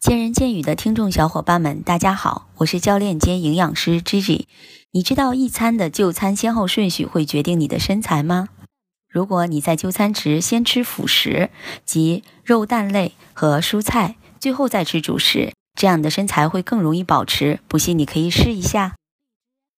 见人见语的听众小伙伴们，大家好，我是教练兼营养师 Gigi。你知道一餐的就餐先后顺序会决定你的身材吗？如果你在就餐时先吃辅食，即肉蛋类和蔬菜，最后再吃主食，这样的身材会更容易保持。不信你可以试一下。